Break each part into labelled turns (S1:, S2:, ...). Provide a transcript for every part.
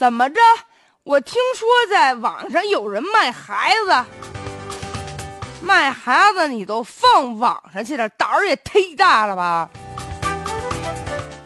S1: 怎么着？我听说在网上有人卖孩子，卖孩子你都放网上去了，胆儿也忒大了吧？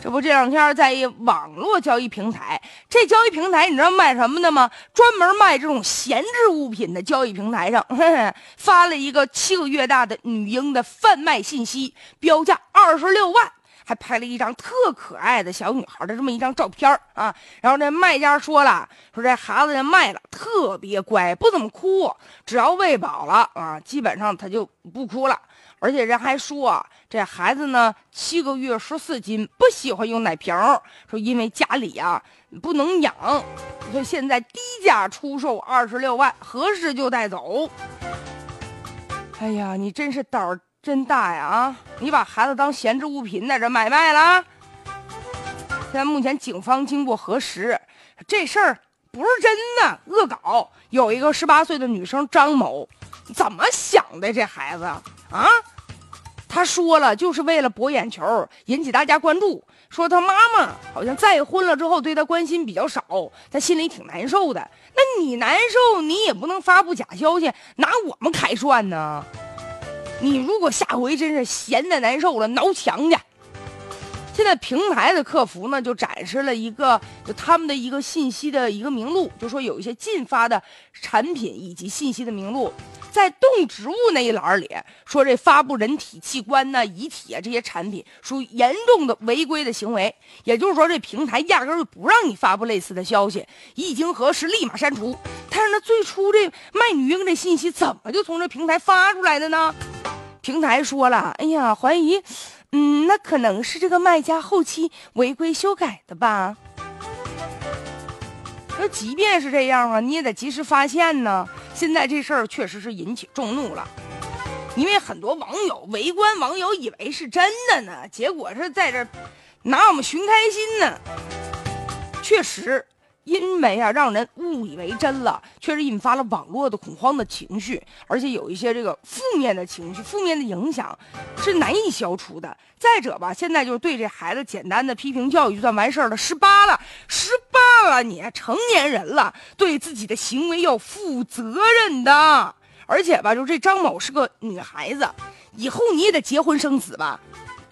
S1: 这不这两天在一网络交易平台，这交易平台你知道卖什么的吗？专门卖这种闲置物品的交易平台上，发了一个七个月大的女婴的贩卖信息，标价二十六万，还拍了一张特可爱的小女孩的这么一张照片啊。然后这卖家说了，说这孩子卖了特别乖，不怎么哭，只要喂饱了啊，基本上他就不哭了。而且人还说，这孩子呢七个月十四斤，不喜欢用奶瓶说因为家里呀不能养，所以现在低价出售二十六万，合适就带走。哎呀，你真是胆儿真大呀啊！你把孩子当闲置物品在这买卖了。现在目前警方经过核实，这事儿不是真的，恶搞。有一个十八岁的女生张某，怎么想的？这孩子啊？他说了，就是为了博眼球，引起大家关注。说他妈妈好像再婚了之后对他关心比较少，他心里挺难受的。那你难受，你也不能发布假消息，拿我们开涮呢。你如果下回真是闲的难受了，挠墙去。现在平台的客服呢，就展示了一个就他们的一个信息的一个名录，就说有一些禁发的产品以及信息的名录。在动植物那一栏里说，这发布人体器官呢、遗体啊这些产品属于严重的违规的行为。也就是说，这平台压根就不让你发布类似的消息，一经核实立马删除。但是那最初这卖女婴这信息怎么就从这平台发出来的呢？平台说了，哎呀，怀疑，嗯，那可能是这个卖家后期违规修改的吧。那即便是这样啊，你也得及时发现呢。现在这事儿确实是引起众怒了，因为很多网友围观，网友以为是真的呢，结果是在这拿我们寻开心呢。确实，因为啊让人误以为真了，确实引发了网络的恐慌的情绪，而且有一些这个负面的情绪、负面的影响是难以消除的。再者吧，现在就是对这孩子简单的批评教育就算完事儿了。十八了，十八了，你成年人了，对自己的行为要负责任的。而且吧，就这张某是个女孩子，以后你也得结婚生子吧。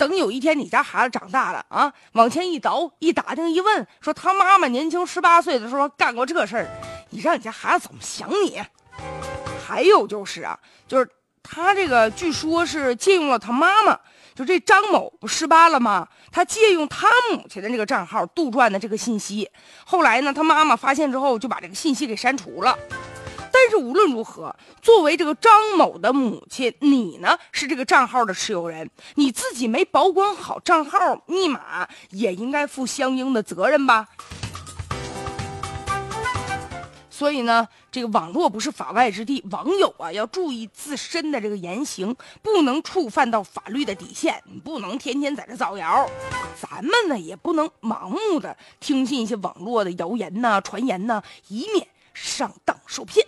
S1: 等有一天你家孩子长大了啊，往前一倒一打听一问，说他妈妈年轻十八岁的时候干过这事儿，你让你家孩子怎么想你？还有就是啊，就是他这个据说是借用了他妈妈。就这张某不十八了吗？他借用他母亲的那个账号杜撰的这个信息，后来呢，他妈妈发现之后就把这个信息给删除了。但是无论如何，作为这个张某的母亲，你呢是这个账号的持有人，你自己没保管好账号密码，也应该负相应的责任吧。所以呢，这个网络不是法外之地，网友啊要注意自身的这个言行，不能触犯到法律的底线，你不能天天在这造谣。咱们呢也不能盲目的听信一些网络的谣言呐、传言呐，以免上当受骗。